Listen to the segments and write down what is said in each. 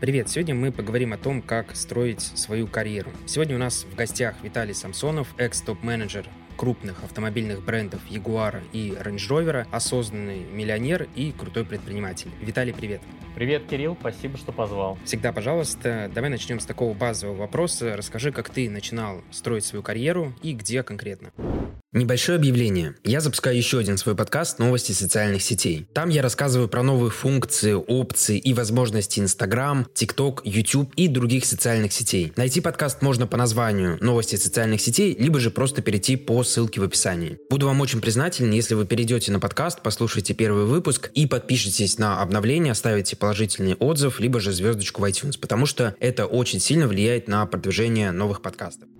Привет! Сегодня мы поговорим о том, как строить свою карьеру. Сегодня у нас в гостях Виталий Самсонов, экс-топ-менеджер крупных автомобильных брендов Jaguar и Range Rover, осознанный миллионер и крутой предприниматель. Виталий, привет! Привет, Кирилл, спасибо, что позвал. Всегда, пожалуйста. Давай начнем с такого базового вопроса. Расскажи, как ты начинал строить свою карьеру и где конкретно. Небольшое объявление. Я запускаю еще один свой подкаст «Новости социальных сетей». Там я рассказываю про новые функции, опции и возможности Instagram, TikTok, YouTube и других социальных сетей. Найти подкаст можно по названию «Новости социальных сетей», либо же просто перейти по ссылке в описании. Буду вам очень признателен, если вы перейдете на подкаст, послушаете первый выпуск и подпишитесь на обновление, оставите положительный отзыв, либо же звездочку в iTunes, потому что это очень сильно влияет на продвижение новых подкастов.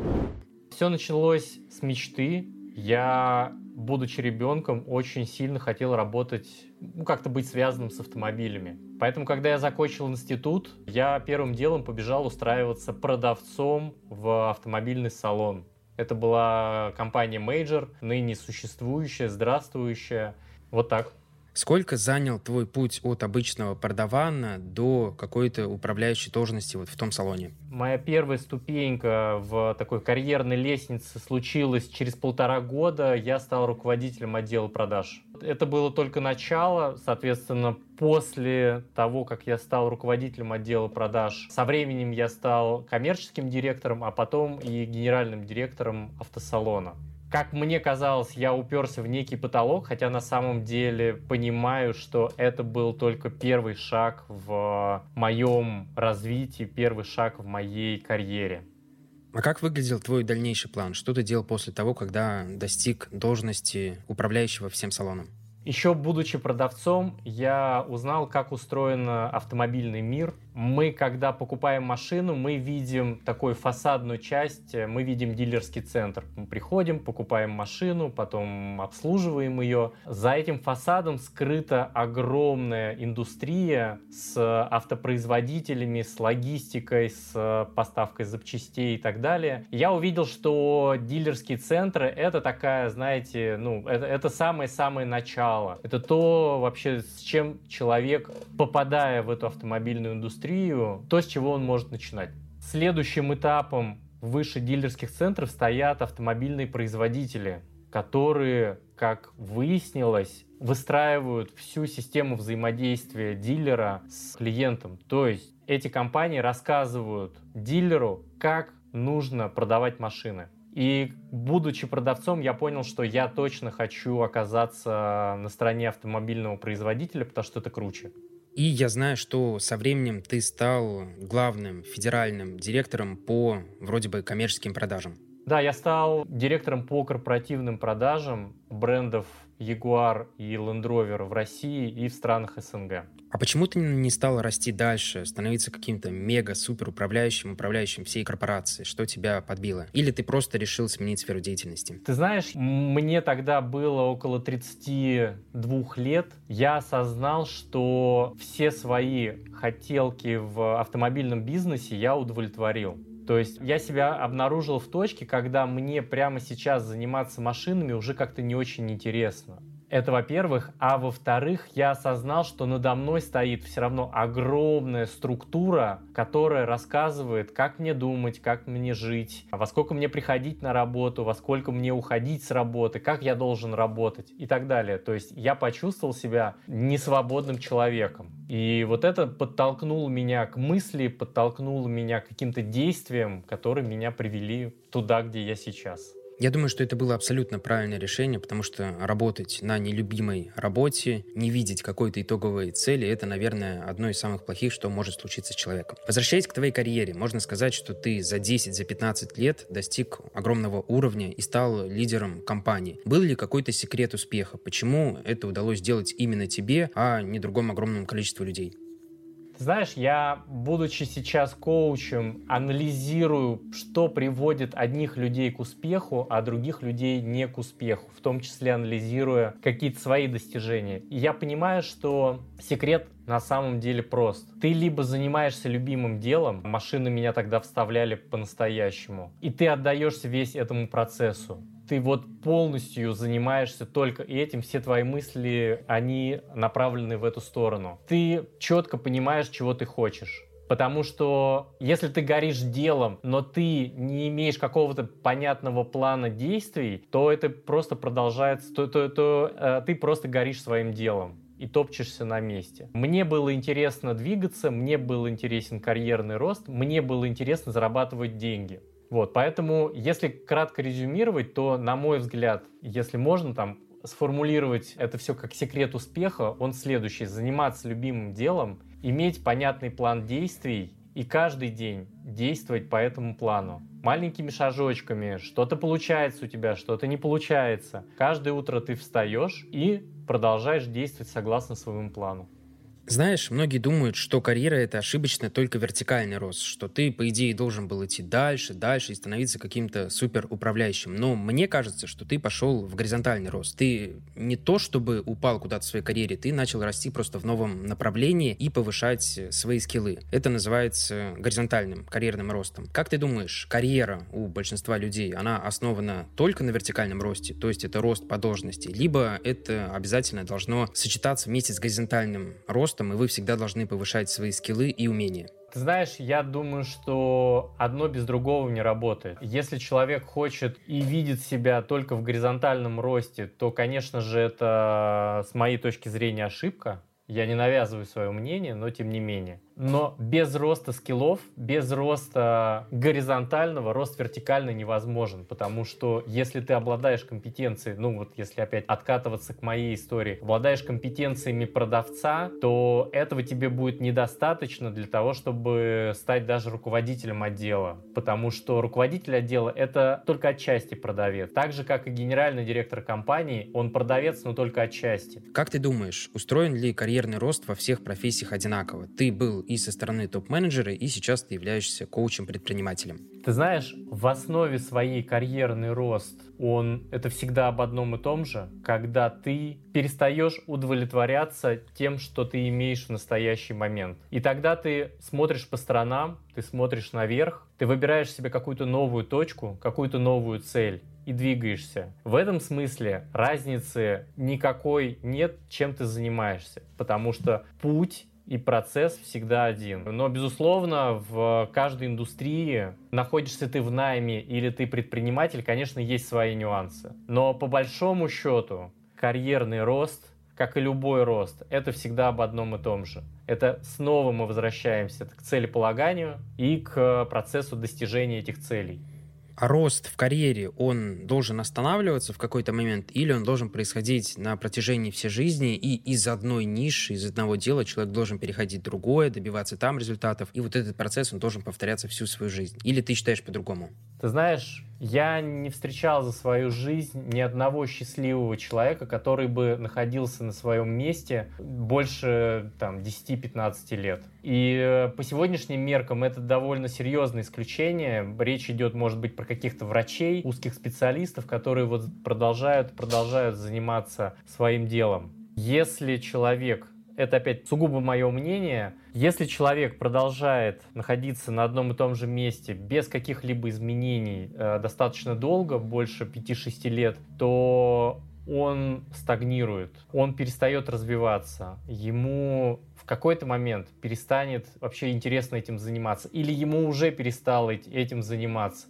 Все началось с мечты, я, будучи ребенком, очень сильно хотел работать, ну, как-то быть связанным с автомобилями. Поэтому, когда я закончил институт, я первым делом побежал устраиваться продавцом в автомобильный салон. Это была компания Major, ныне существующая, здравствующая. Вот так. Сколько занял твой путь от обычного продавана до какой-то управляющей должности вот в том салоне? Моя первая ступенька в такой карьерной лестнице случилась через полтора года. Я стал руководителем отдела продаж. Это было только начало, соответственно, после того, как я стал руководителем отдела продаж, со временем я стал коммерческим директором, а потом и генеральным директором автосалона как мне казалось, я уперся в некий потолок, хотя на самом деле понимаю, что это был только первый шаг в моем развитии, первый шаг в моей карьере. А как выглядел твой дальнейший план? Что ты делал после того, когда достиг должности управляющего всем салоном? Еще будучи продавцом, я узнал, как устроен автомобильный мир. Мы, когда покупаем машину, мы видим такую фасадную часть, мы видим дилерский центр. Мы приходим, покупаем машину, потом обслуживаем ее. За этим фасадом скрыта огромная индустрия с автопроизводителями, с логистикой, с поставкой запчастей и так далее. Я увидел, что дилерские центры — это такая, знаете, ну, это, самое-самое начало. Это то вообще, с чем человек, попадая в эту автомобильную индустрию, то, с чего он может начинать. Следующим этапом выше дилерских центров стоят автомобильные производители, которые, как выяснилось, выстраивают всю систему взаимодействия дилера с клиентом. То есть эти компании рассказывают дилеру, как нужно продавать машины. И будучи продавцом, я понял, что я точно хочу оказаться на стороне автомобильного производителя, потому что это круче. И я знаю, что со временем ты стал главным федеральным директором по вроде бы коммерческим продажам. Да, я стал директором по корпоративным продажам брендов Jaguar и Land Rover в России и в странах СНГ. А почему ты не стал расти дальше, становиться каким-то мега-супер управляющим, управляющим всей корпорацией? Что тебя подбило? Или ты просто решил сменить сферу деятельности? Ты знаешь, мне тогда было около 32 лет. Я осознал, что все свои хотелки в автомобильном бизнесе я удовлетворил. То есть я себя обнаружил в точке, когда мне прямо сейчас заниматься машинами уже как-то не очень интересно. Это во-первых. А во-вторых, я осознал, что надо мной стоит все равно огромная структура, которая рассказывает, как мне думать, как мне жить, во сколько мне приходить на работу, во сколько мне уходить с работы, как я должен работать и так далее. То есть я почувствовал себя несвободным человеком. И вот это подтолкнуло меня к мысли, подтолкнуло меня к каким-то действиям, которые меня привели туда, где я сейчас. Я думаю, что это было абсолютно правильное решение, потому что работать на нелюбимой работе, не видеть какой-то итоговой цели, это, наверное, одно из самых плохих, что может случиться с человеком. Возвращаясь к твоей карьере, можно сказать, что ты за 10, за 15 лет достиг огромного уровня и стал лидером компании. Был ли какой-то секрет успеха? Почему это удалось сделать именно тебе, а не другому огромному количеству людей? Знаешь, я, будучи сейчас коучем, анализирую, что приводит одних людей к успеху, а других людей не к успеху, в том числе анализируя какие-то свои достижения. И я понимаю, что секрет на самом деле прост. Ты либо занимаешься любимым делом, машины меня тогда вставляли по-настоящему, и ты отдаешься весь этому процессу ты вот полностью занимаешься только этим, все твои мысли, они направлены в эту сторону. Ты четко понимаешь, чего ты хочешь. Потому что если ты горишь делом, но ты не имеешь какого-то понятного плана действий, то это просто продолжается, то, то, то э, ты просто горишь своим делом и топчешься на месте. Мне было интересно двигаться, мне был интересен карьерный рост, мне было интересно зарабатывать деньги. Вот, поэтому, если кратко резюмировать, то, на мой взгляд, если можно там сформулировать это все как секрет успеха, он следующий. Заниматься любимым делом иметь понятный план действий и каждый день действовать по этому плану. Маленькими шажочками, что-то получается у тебя, что-то не получается. Каждое утро ты встаешь и продолжаешь действовать согласно своему плану. Знаешь, многие думают, что карьера — это ошибочно только вертикальный рост, что ты, по идее, должен был идти дальше, дальше и становиться каким-то супер управляющим. Но мне кажется, что ты пошел в горизонтальный рост. Ты не то, чтобы упал куда-то в своей карьере, ты начал расти просто в новом направлении и повышать свои скиллы. Это называется горизонтальным карьерным ростом. Как ты думаешь, карьера у большинства людей, она основана только на вертикальном росте, то есть это рост по должности, либо это обязательно должно сочетаться вместе с горизонтальным ростом, ростом, и вы всегда должны повышать свои скиллы и умения. Ты знаешь, я думаю, что одно без другого не работает. Если человек хочет и видит себя только в горизонтальном росте, то, конечно же, это с моей точки зрения ошибка. Я не навязываю свое мнение, но тем не менее. Но без роста скиллов, без роста горизонтального, рост вертикальный невозможен, потому что если ты обладаешь компетенцией, ну вот если опять откатываться к моей истории, обладаешь компетенциями продавца, то этого тебе будет недостаточно для того, чтобы стать даже руководителем отдела, потому что руководитель отдела это только отчасти продавец. Так же, как и генеральный директор компании, он продавец, но только отчасти. Как ты думаешь, устроен ли карьерный рост во всех профессиях одинаково? Ты был и со стороны топ-менеджера, и сейчас ты являешься коучем-предпринимателем. Ты знаешь, в основе своей карьерный рост, он это всегда об одном и том же, когда ты перестаешь удовлетворяться тем, что ты имеешь в настоящий момент. И тогда ты смотришь по сторонам, ты смотришь наверх, ты выбираешь себе какую-то новую точку, какую-то новую цель и двигаешься. В этом смысле разницы никакой нет, чем ты занимаешься, потому что путь и процесс всегда один. Но, безусловно, в каждой индустрии, находишься ты в найме или ты предприниматель, конечно, есть свои нюансы. Но по большому счету карьерный рост, как и любой рост, это всегда об одном и том же. Это снова мы возвращаемся к целеполаганию и к процессу достижения этих целей. А рост в карьере, он должен останавливаться в какой-то момент или он должен происходить на протяжении всей жизни и из одной ниши, из одного дела человек должен переходить в другое, добиваться там результатов, и вот этот процесс, он должен повторяться всю свою жизнь? Или ты считаешь по-другому? Ты знаешь, я не встречал за свою жизнь ни одного счастливого человека, который бы находился на своем месте больше там, 10-15 лет. И э, по сегодняшним меркам это довольно серьезное исключение. Речь идет, может быть, про каких-то врачей, узких специалистов, которые вот продолжают, продолжают заниматься своим делом. Если человек это опять сугубо мое мнение, если человек продолжает находиться на одном и том же месте без каких-либо изменений э, достаточно долго, больше 5-6 лет, то он стагнирует, он перестает развиваться, ему в какой-то момент перестанет вообще интересно этим заниматься, или ему уже перестало этим заниматься.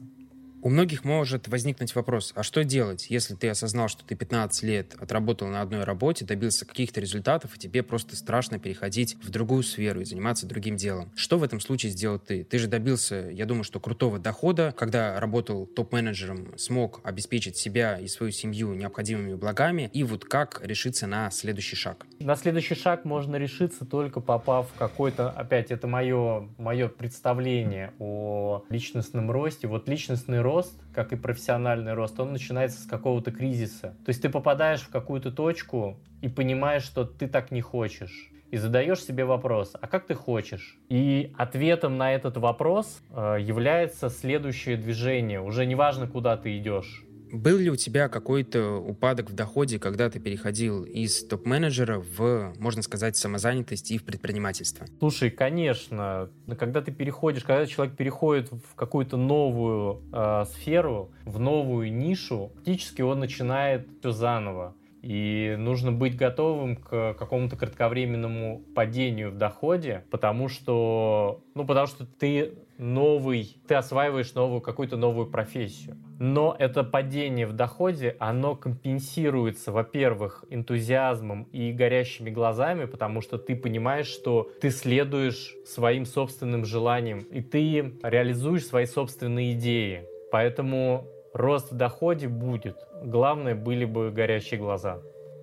У многих может возникнуть вопрос, а что делать, если ты осознал, что ты 15 лет отработал на одной работе, добился каких-то результатов, и тебе просто страшно переходить в другую сферу и заниматься другим делом? Что в этом случае сделал ты? Ты же добился, я думаю, что крутого дохода, когда работал топ-менеджером, смог обеспечить себя и свою семью необходимыми благами, и вот как решиться на следующий шаг? На следующий шаг можно решиться только попав в какой-то, опять, это мое, мое представление о личностном росте. Вот личностный рост, как и профессиональный рост, он начинается с какого-то кризиса. То есть ты попадаешь в какую-то точку и понимаешь, что ты так не хочешь и задаешь себе вопрос, а как ты хочешь? И ответом на этот вопрос э, является следующее движение. Уже не важно, куда ты идешь. Был ли у тебя какой-то упадок в доходе, когда ты переходил из топ-менеджера в, можно сказать, самозанятость и в предпринимательство? Слушай, конечно, когда ты переходишь, когда человек переходит в какую-то новую э, сферу, в новую нишу, фактически он начинает все заново. И нужно быть готовым к какому-то кратковременному падению в доходе, потому что, ну, потому что ты новый, ты осваиваешь новую какую-то новую профессию. Но это падение в доходе, оно компенсируется, во-первых, энтузиазмом и горящими глазами, потому что ты понимаешь, что ты следуешь своим собственным желаниям, и ты реализуешь свои собственные идеи. Поэтому рост в доходе будет. Главное, были бы горящие глаза.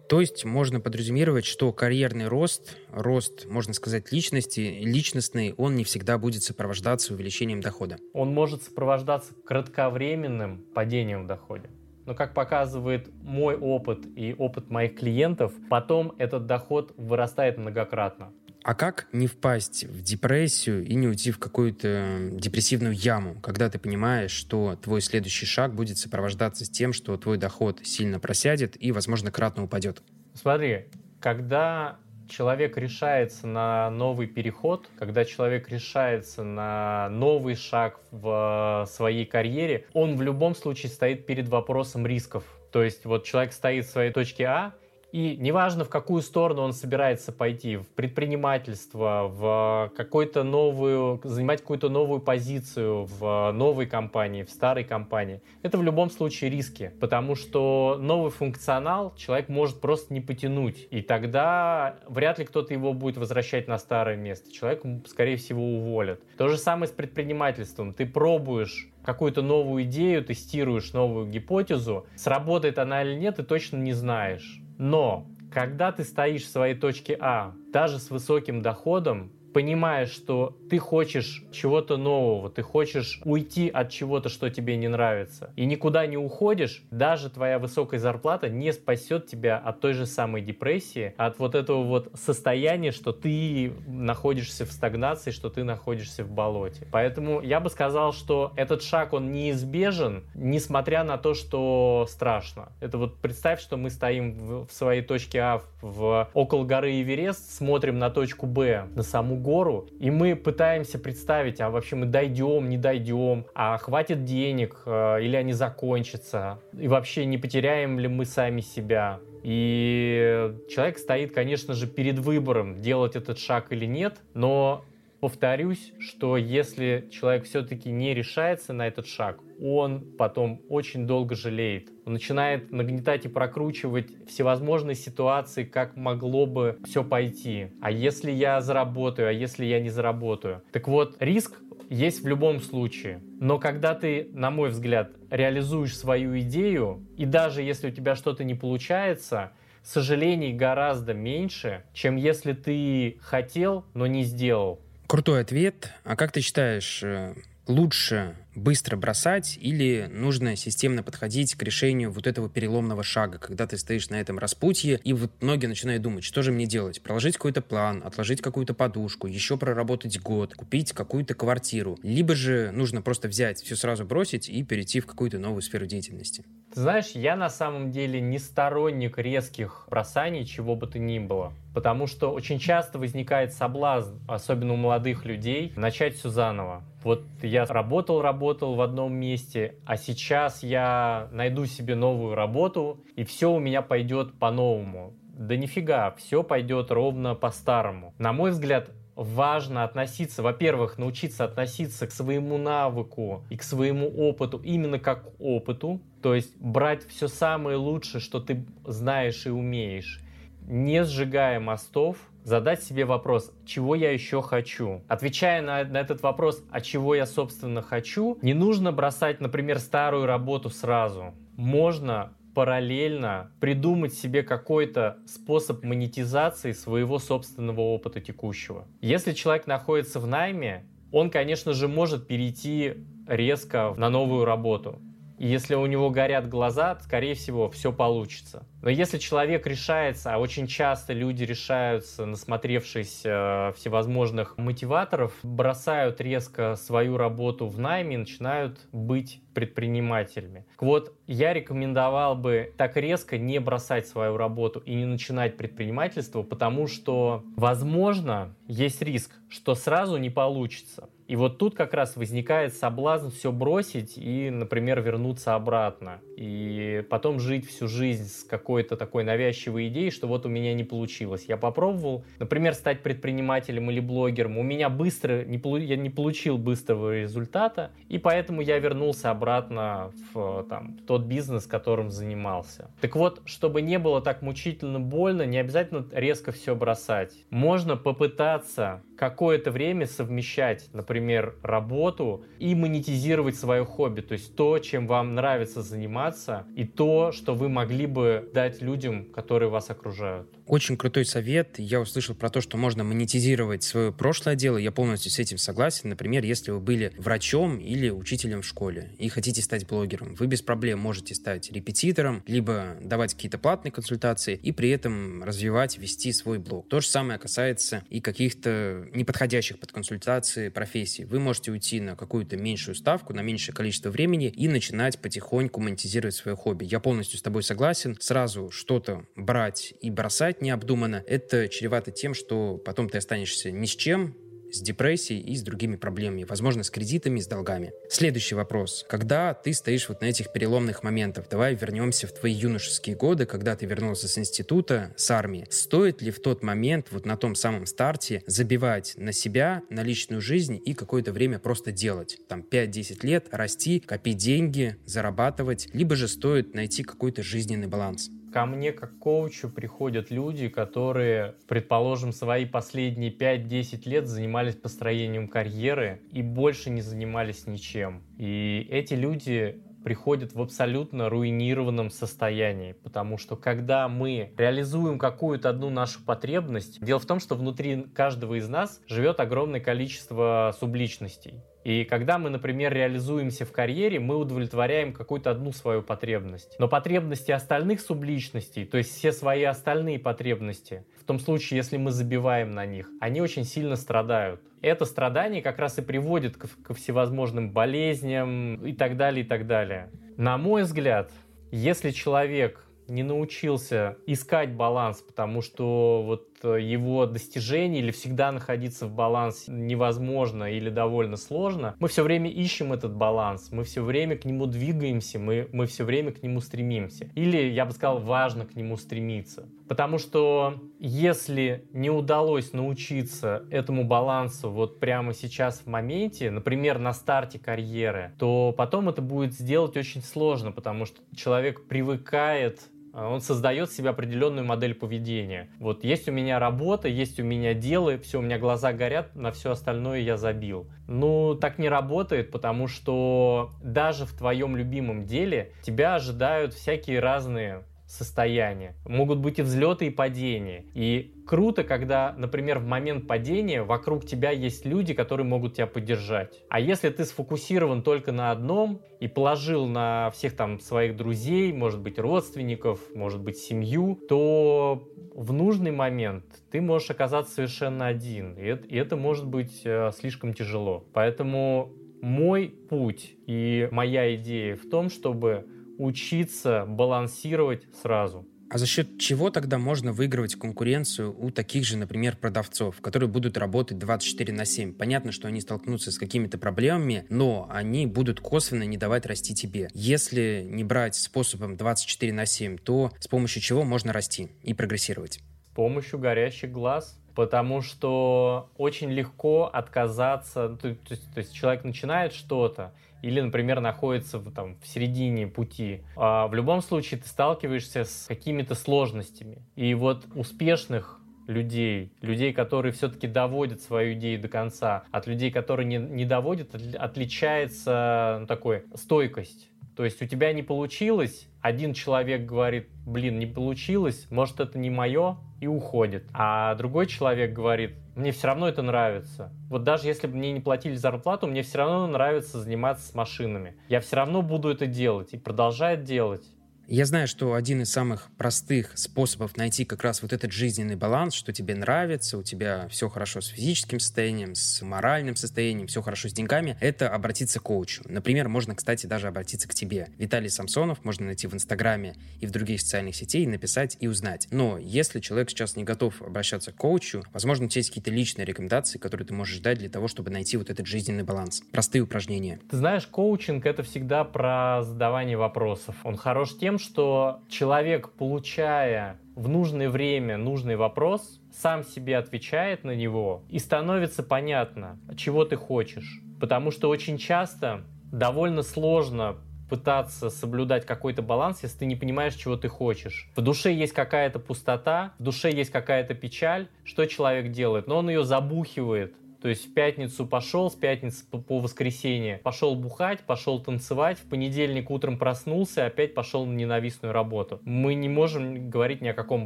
То есть можно подразумевать, что карьерный рост, рост, можно сказать, личности, личностный, он не всегда будет сопровождаться увеличением дохода. Он может сопровождаться кратковременным падением в доходе. Но как показывает мой опыт и опыт моих клиентов, потом этот доход вырастает многократно. А как не впасть в депрессию и не уйти в какую-то депрессивную яму, когда ты понимаешь, что твой следующий шаг будет сопровождаться тем, что твой доход сильно просядет и, возможно, кратно упадет? Смотри, когда человек решается на новый переход, когда человек решается на новый шаг в своей карьере, он в любом случае стоит перед вопросом рисков. То есть вот человек стоит в своей точке А, и неважно, в какую сторону он собирается пойти, в предпринимательство, в какую-то новую, занимать какую-то новую позицию в новой компании, в старой компании, это в любом случае риски, потому что новый функционал человек может просто не потянуть, и тогда вряд ли кто-то его будет возвращать на старое место. Человек, скорее всего, уволят. То же самое с предпринимательством. Ты пробуешь какую-то новую идею, тестируешь новую гипотезу, сработает она или нет, ты точно не знаешь. Но когда ты стоишь в своей точке А, даже с высоким доходом, понимаешь, что ты хочешь чего-то нового, ты хочешь уйти от чего-то, что тебе не нравится, и никуда не уходишь, даже твоя высокая зарплата не спасет тебя от той же самой депрессии, от вот этого вот состояния, что ты находишься в стагнации, что ты находишься в болоте. Поэтому я бы сказал, что этот шаг, он неизбежен, несмотря на то, что страшно. Это вот представь, что мы стоим в, своей точке А в, около горы Эверест, смотрим на точку Б, на саму гору, и мы пытаемся представить, а вообще мы дойдем, не дойдем, а хватит денег, э, или они закончатся, и вообще не потеряем ли мы сами себя. И человек стоит, конечно же, перед выбором, делать этот шаг или нет, но повторюсь, что если человек все-таки не решается на этот шаг, он потом очень долго жалеет. Он начинает нагнетать и прокручивать всевозможные ситуации, как могло бы все пойти. А если я заработаю, а если я не заработаю? Так вот, риск есть в любом случае. Но когда ты, на мой взгляд, реализуешь свою идею, и даже если у тебя что-то не получается, сожалений гораздо меньше, чем если ты хотел, но не сделал. Крутой ответ. А как ты считаешь, э, лучше быстро бросать или нужно системно подходить к решению вот этого переломного шага, когда ты стоишь на этом распутье, и вот многие начинают думать, что же мне делать? Проложить какой-то план, отложить какую-то подушку, еще проработать год, купить какую-то квартиру. Либо же нужно просто взять, все сразу бросить и перейти в какую-то новую сферу деятельности. Ты знаешь, я на самом деле не сторонник резких бросаний, чего бы то ни было. Потому что очень часто возникает соблазн, особенно у молодых людей, начать все заново. Вот я работал, работал, работал в одном месте, а сейчас я найду себе новую работу, и все у меня пойдет по-новому. Да нифига, все пойдет ровно по-старому. На мой взгляд, важно относиться, во-первых, научиться относиться к своему навыку и к своему опыту именно как к опыту, то есть брать все самое лучшее, что ты знаешь и умеешь, не сжигая мостов, задать себе вопрос, чего я еще хочу. Отвечая на, на этот вопрос, а чего я, собственно, хочу, не нужно бросать, например, старую работу сразу. Можно параллельно придумать себе какой-то способ монетизации своего собственного опыта текущего. Если человек находится в найме, он, конечно же, может перейти резко на новую работу. И если у него горят глаза, скорее всего, все получится. Но если человек решается, а очень часто люди решаются, насмотревшись э, всевозможных мотиваторов, бросают резко свою работу в найме и начинают быть предпринимателями. Вот, я рекомендовал бы так резко не бросать свою работу и не начинать предпринимательство, потому что, возможно, есть риск, что сразу не получится. И вот тут как раз возникает соблазн все бросить и, например, вернуться обратно. И потом жить всю жизнь с какой-то такой навязчивой идеей, что вот у меня не получилось. Я попробовал, например, стать предпринимателем или блогером. У меня быстро, не, я не получил быстрого результата, и поэтому я вернулся обратно в там, тот бизнес, которым занимался. Так вот, чтобы не было так мучительно больно, не обязательно резко все бросать. Можно попытаться какое-то время совмещать, например, работу и монетизировать свое хобби, то есть то, чем вам нравится заниматься, и то, что вы могли бы дать людям, которые вас окружают. Очень крутой совет. Я услышал про то, что можно монетизировать свое прошлое дело. Я полностью с этим согласен. Например, если вы были врачом или учителем в школе и хотите стать блогером, вы без проблем можете стать репетитором, либо давать какие-то платные консультации и при этом развивать, вести свой блог. То же самое касается и каких-то неподходящих под консультации профессий. Вы можете уйти на какую-то меньшую ставку, на меньшее количество времени и начинать потихоньку монетизировать свое хобби. Я полностью с тобой согласен. Сразу что-то брать и бросать необдуманно, это чревато тем, что потом ты останешься ни с чем, с депрессией и с другими проблемами, возможно, с кредитами, с долгами. Следующий вопрос. Когда ты стоишь вот на этих переломных моментах, давай вернемся в твои юношеские годы, когда ты вернулся с института, с армии. Стоит ли в тот момент, вот на том самом старте, забивать на себя, на личную жизнь и какое-то время просто делать? Там 5-10 лет, расти, копить деньги, зарабатывать, либо же стоит найти какой-то жизненный баланс? Ко мне как коучу приходят люди, которые, предположим, свои последние 5-10 лет занимались построением карьеры и больше не занимались ничем. И эти люди приходят в абсолютно руинированном состоянии, потому что когда мы реализуем какую-то одну нашу потребность, дело в том, что внутри каждого из нас живет огромное количество субличностей. И когда мы, например, реализуемся в карьере, мы удовлетворяем какую-то одну свою потребность. Но потребности остальных субличностей, то есть все свои остальные потребности, в том случае, если мы забиваем на них, они очень сильно страдают. Это страдание как раз и приводит ко, всевозможным болезням и так далее, и так далее. На мой взгляд, если человек не научился искать баланс, потому что вот его достижение или всегда находиться в балансе невозможно или довольно сложно, мы все время ищем этот баланс, мы все время к нему двигаемся, мы, мы все время к нему стремимся. Или, я бы сказал, важно к нему стремиться. Потому что если не удалось научиться этому балансу вот прямо сейчас в моменте, например, на старте карьеры, то потом это будет сделать очень сложно, потому что человек привыкает он создает себе определенную модель поведения. Вот есть у меня работа, есть у меня дело, все, у меня глаза горят, на все остальное я забил. Ну, так не работает, потому что даже в твоем любимом деле тебя ожидают всякие разные состояния. Могут быть и взлеты, и падения. И круто, когда, например, в момент падения вокруг тебя есть люди, которые могут тебя поддержать. А если ты сфокусирован только на одном и положил на всех там своих друзей, может быть, родственников, может быть, семью, то в нужный момент ты можешь оказаться совершенно один. И это, и это может быть э, слишком тяжело. Поэтому мой путь и моя идея в том, чтобы учиться балансировать сразу. А за счет чего тогда можно выигрывать конкуренцию у таких же, например, продавцов, которые будут работать 24 на 7? Понятно, что они столкнутся с какими-то проблемами, но они будут косвенно не давать расти тебе. Если не брать способом 24 на 7, то с помощью чего можно расти и прогрессировать? С помощью горящих глаз, потому что очень легко отказаться, то, то, то есть человек начинает что-то, или, например, находится в, там, в середине пути. А в любом случае ты сталкиваешься с какими-то сложностями. И вот успешных людей, людей, которые все-таки доводят свою идею до конца, от людей, которые не, не доводят, отличается ну, такой стойкость. То есть у тебя не получилось, один человек говорит, блин, не получилось, может это не мое, и уходит. А другой человек говорит, мне все равно это нравится. Вот даже если бы мне не платили зарплату, мне все равно нравится заниматься с машинами. Я все равно буду это делать и продолжает делать. Я знаю, что один из самых простых способов найти как раз вот этот жизненный баланс, что тебе нравится, у тебя все хорошо с физическим состоянием, с моральным состоянием, все хорошо с деньгами, это обратиться к коучу. Например, можно, кстати, даже обратиться к тебе. Виталий Самсонов можно найти в Инстаграме и в других социальных сетей, написать и узнать. Но если человек сейчас не готов обращаться к коучу, возможно, у тебя есть какие-то личные рекомендации, которые ты можешь дать для того, чтобы найти вот этот жизненный баланс. Простые упражнения. Ты знаешь, коучинг — это всегда про задавание вопросов. Он хорош тем, что человек, получая в нужное время нужный вопрос, сам себе отвечает на него, и становится понятно, чего ты хочешь. Потому что очень часто довольно сложно пытаться соблюдать какой-то баланс, если ты не понимаешь, чего ты хочешь. В душе есть какая-то пустота, в душе есть какая-то печаль. Что человек делает? Но он ее забухивает то есть в пятницу пошел, с пятницы по, по воскресенье пошел бухать, пошел танцевать, в понедельник утром проснулся, опять пошел на ненавистную работу. Мы не можем говорить ни о каком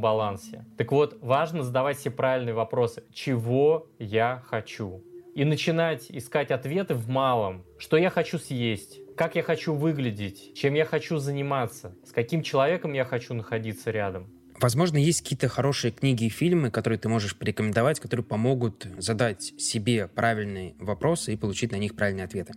балансе. Так вот, важно задавать себе правильные вопросы. Чего я хочу? И начинать искать ответы в малом. Что я хочу съесть? Как я хочу выглядеть? Чем я хочу заниматься? С каким человеком я хочу находиться рядом? Возможно, есть какие-то хорошие книги и фильмы, которые ты можешь порекомендовать, которые помогут задать себе правильные вопросы и получить на них правильные ответы.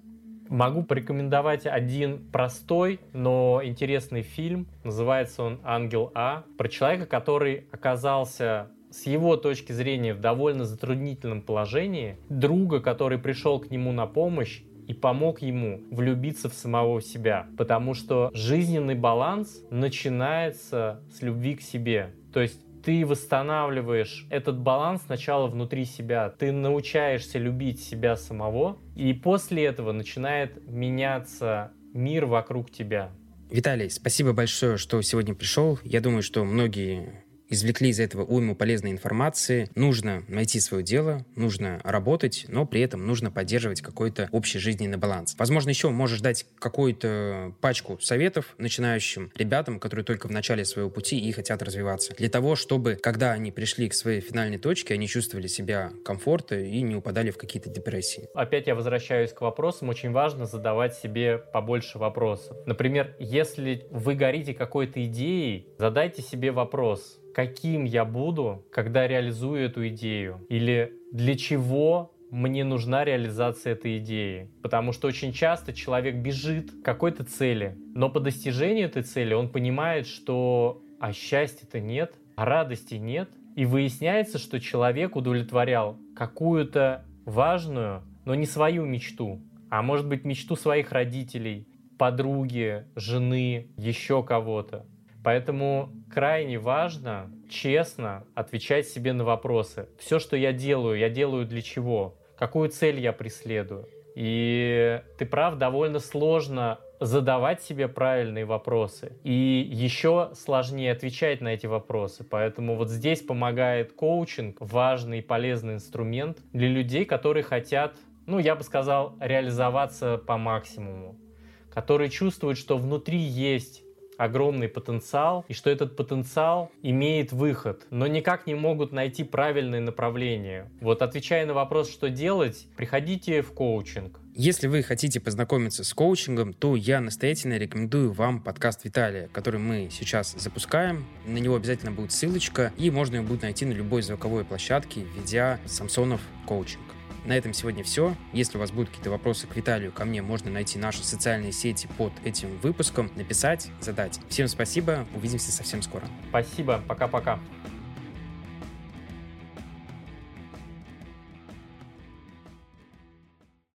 Могу порекомендовать один простой, но интересный фильм. Называется он «Ангел А». Про человека, который оказался с его точки зрения в довольно затруднительном положении, друга, который пришел к нему на помощь и помог ему влюбиться в самого себя. Потому что жизненный баланс начинается с любви к себе. То есть ты восстанавливаешь этот баланс сначала внутри себя. Ты научаешься любить себя самого, и после этого начинает меняться мир вокруг тебя. Виталий, спасибо большое, что сегодня пришел. Я думаю, что многие извлекли из этого уйму полезной информации. Нужно найти свое дело, нужно работать, но при этом нужно поддерживать какой-то общий жизненный баланс. Возможно, еще можешь дать какую-то пачку советов начинающим ребятам, которые только в начале своего пути и хотят развиваться. Для того, чтобы, когда они пришли к своей финальной точке, они чувствовали себя комфортно и не упадали в какие-то депрессии. Опять я возвращаюсь к вопросам. Очень важно задавать себе побольше вопросов. Например, если вы горите какой-то идеей, задайте себе вопрос, каким я буду, когда реализую эту идею, или для чего мне нужна реализация этой идеи. Потому что очень часто человек бежит к какой-то цели, но по достижению этой цели он понимает, что а счастья-то нет, а радости нет. И выясняется, что человек удовлетворял какую-то важную, но не свою мечту, а может быть мечту своих родителей, подруги, жены, еще кого-то. Поэтому крайне важно честно отвечать себе на вопросы. Все, что я делаю, я делаю для чего? Какую цель я преследую? И ты прав, довольно сложно задавать себе правильные вопросы. И еще сложнее отвечать на эти вопросы. Поэтому вот здесь помогает коучинг, важный и полезный инструмент для людей, которые хотят, ну, я бы сказал, реализоваться по максимуму. Которые чувствуют, что внутри есть огромный потенциал, и что этот потенциал имеет выход, но никак не могут найти правильное направление. Вот отвечая на вопрос, что делать, приходите в коучинг. Если вы хотите познакомиться с коучингом, то я настоятельно рекомендую вам подкаст Виталия, который мы сейчас запускаем. На него обязательно будет ссылочка, и можно его будет найти на любой звуковой площадке, введя Самсонов коучинг. На этом сегодня все. Если у вас будут какие-то вопросы к Виталию, ко мне можно найти наши социальные сети под этим выпуском, написать, задать. Всем спасибо, увидимся совсем скоро. Спасибо, пока-пока.